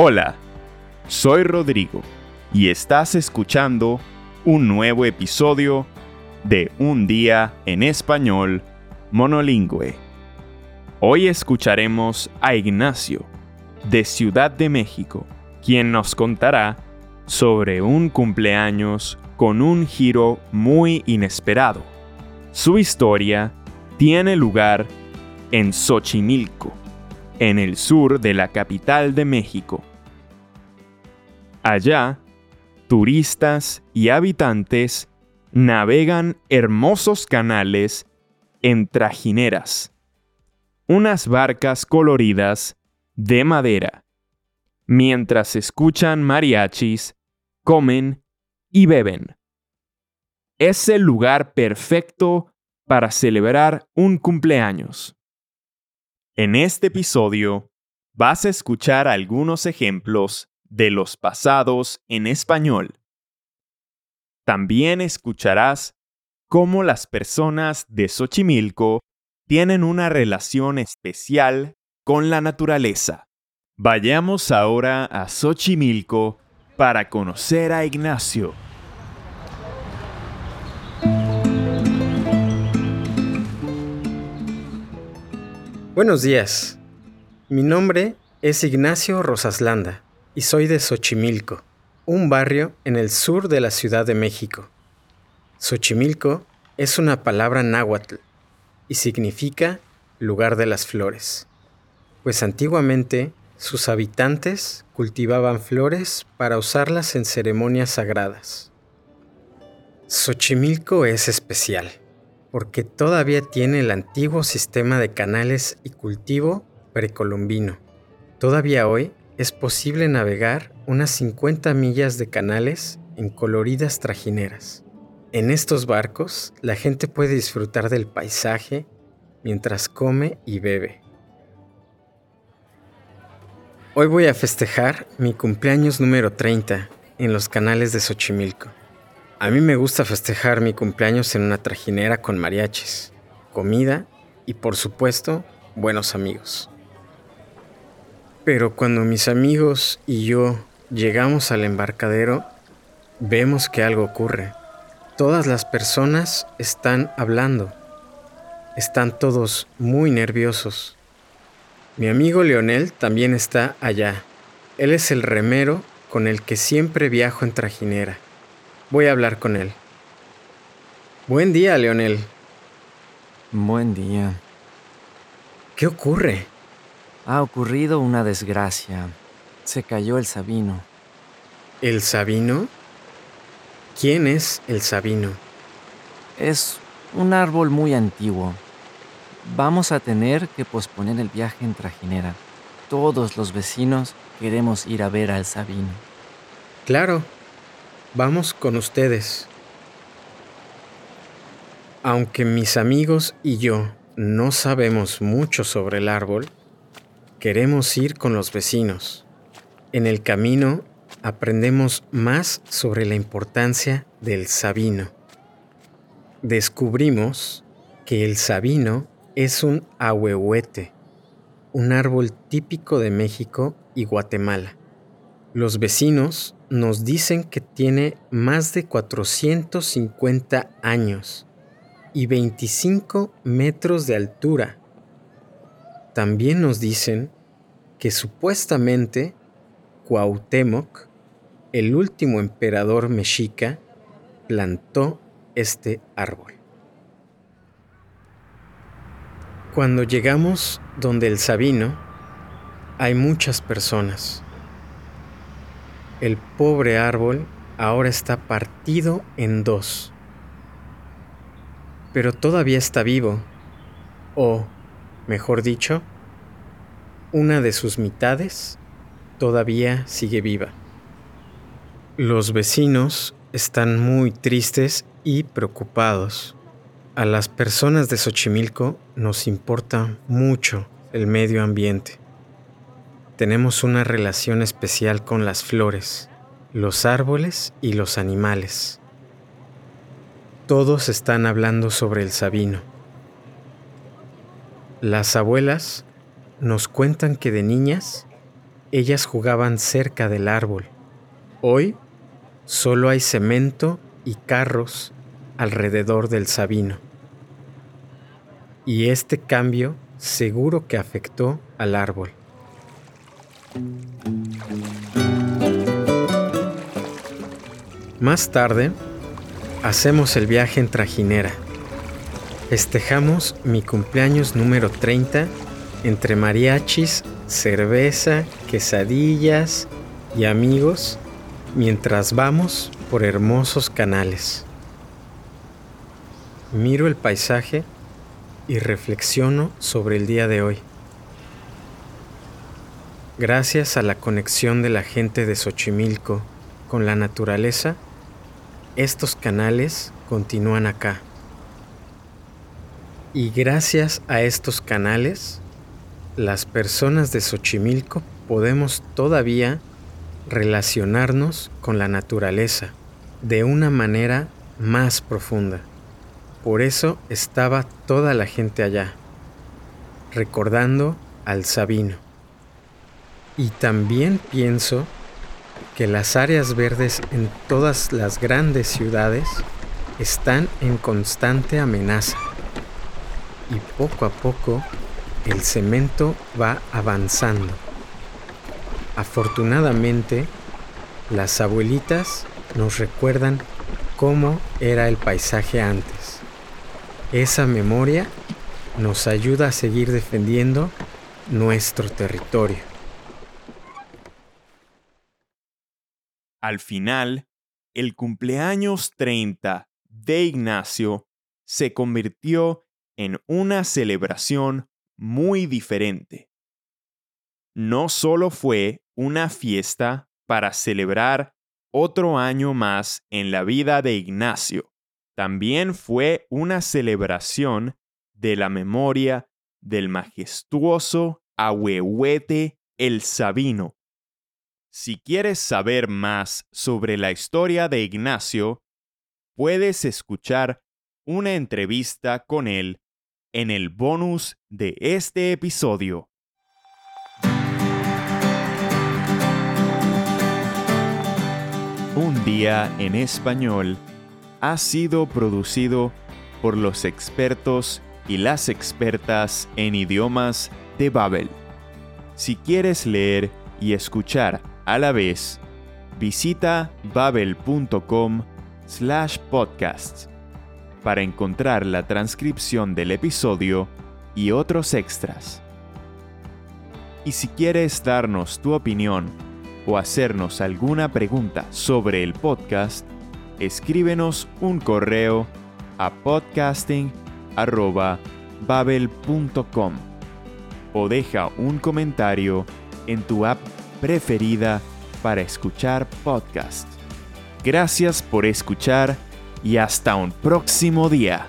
Hola, soy Rodrigo y estás escuchando un nuevo episodio de Un día en español monolingüe. Hoy escucharemos a Ignacio, de Ciudad de México, quien nos contará sobre un cumpleaños con un giro muy inesperado. Su historia tiene lugar en Xochimilco, en el sur de la capital de México. Allá, turistas y habitantes navegan hermosos canales en trajineras, unas barcas coloridas de madera, mientras escuchan mariachis, comen y beben. Es el lugar perfecto para celebrar un cumpleaños. En este episodio vas a escuchar algunos ejemplos de los pasados en español. También escucharás cómo las personas de Xochimilco tienen una relación especial con la naturaleza. Vayamos ahora a Xochimilco para conocer a Ignacio. Buenos días. Mi nombre es Ignacio Rosaslanda y soy de Xochimilco, un barrio en el sur de la Ciudad de México. Xochimilco es una palabra náhuatl y significa lugar de las flores, pues antiguamente sus habitantes cultivaban flores para usarlas en ceremonias sagradas. Xochimilco es especial porque todavía tiene el antiguo sistema de canales y cultivo precolombino. Todavía hoy es posible navegar unas 50 millas de canales en coloridas trajineras. En estos barcos la gente puede disfrutar del paisaje mientras come y bebe. Hoy voy a festejar mi cumpleaños número 30 en los canales de Xochimilco. A mí me gusta festejar mi cumpleaños en una trajinera con mariachis, comida y por supuesto buenos amigos. Pero cuando mis amigos y yo llegamos al embarcadero, vemos que algo ocurre. Todas las personas están hablando. Están todos muy nerviosos. Mi amigo Leonel también está allá. Él es el remero con el que siempre viajo en trajinera. Voy a hablar con él. Buen día, Leonel. Buen día. ¿Qué ocurre? Ha ocurrido una desgracia. Se cayó el Sabino. ¿El Sabino? ¿Quién es el Sabino? Es un árbol muy antiguo. Vamos a tener que posponer el viaje en trajinera. Todos los vecinos queremos ir a ver al Sabino. Claro, Vamos con ustedes. Aunque mis amigos y yo no sabemos mucho sobre el árbol, queremos ir con los vecinos. En el camino aprendemos más sobre la importancia del sabino. Descubrimos que el sabino es un ahuehuete, un árbol típico de México y Guatemala. Los vecinos nos dicen que tiene más de 450 años y 25 metros de altura. También nos dicen que supuestamente Cuauhtémoc, el último emperador mexica, plantó este árbol. Cuando llegamos donde el Sabino, hay muchas personas el pobre árbol ahora está partido en dos. Pero todavía está vivo, o, mejor dicho, una de sus mitades todavía sigue viva. Los vecinos están muy tristes y preocupados. A las personas de Xochimilco nos importa mucho el medio ambiente. Tenemos una relación especial con las flores, los árboles y los animales. Todos están hablando sobre el sabino. Las abuelas nos cuentan que de niñas ellas jugaban cerca del árbol. Hoy solo hay cemento y carros alrededor del Sabino. Y este cambio seguro que afectó al árbol. Más tarde, hacemos el viaje en trajinera. Festejamos mi cumpleaños número 30 entre mariachis, cerveza, quesadillas y amigos mientras vamos por hermosos canales. Miro el paisaje y reflexiono sobre el día de hoy. Gracias a la conexión de la gente de Xochimilco con la naturaleza, estos canales continúan acá. Y gracias a estos canales, las personas de Xochimilco podemos todavía relacionarnos con la naturaleza de una manera más profunda. Por eso estaba toda la gente allá, recordando al Sabino. Y también pienso que las áreas verdes en todas las grandes ciudades están en constante amenaza. Y poco a poco el cemento va avanzando. Afortunadamente, las abuelitas nos recuerdan cómo era el paisaje antes. Esa memoria nos ayuda a seguir defendiendo nuestro territorio. Al final, el cumpleaños 30 de Ignacio se convirtió en una celebración muy diferente. No solo fue una fiesta para celebrar otro año más en la vida de Ignacio, también fue una celebración de la memoria del majestuoso Ahuehuete el Sabino, si quieres saber más sobre la historia de Ignacio, puedes escuchar una entrevista con él en el bonus de este episodio. Un día en español ha sido producido por los expertos y las expertas en idiomas de Babel. Si quieres leer y escuchar a la vez, visita babel.com slash podcast para encontrar la transcripción del episodio y otros extras. Y si quieres darnos tu opinión o hacernos alguna pregunta sobre el podcast, escríbenos un correo a podcasting.babel.com o deja un comentario en tu app preferida para escuchar podcast. Gracias por escuchar y hasta un próximo día.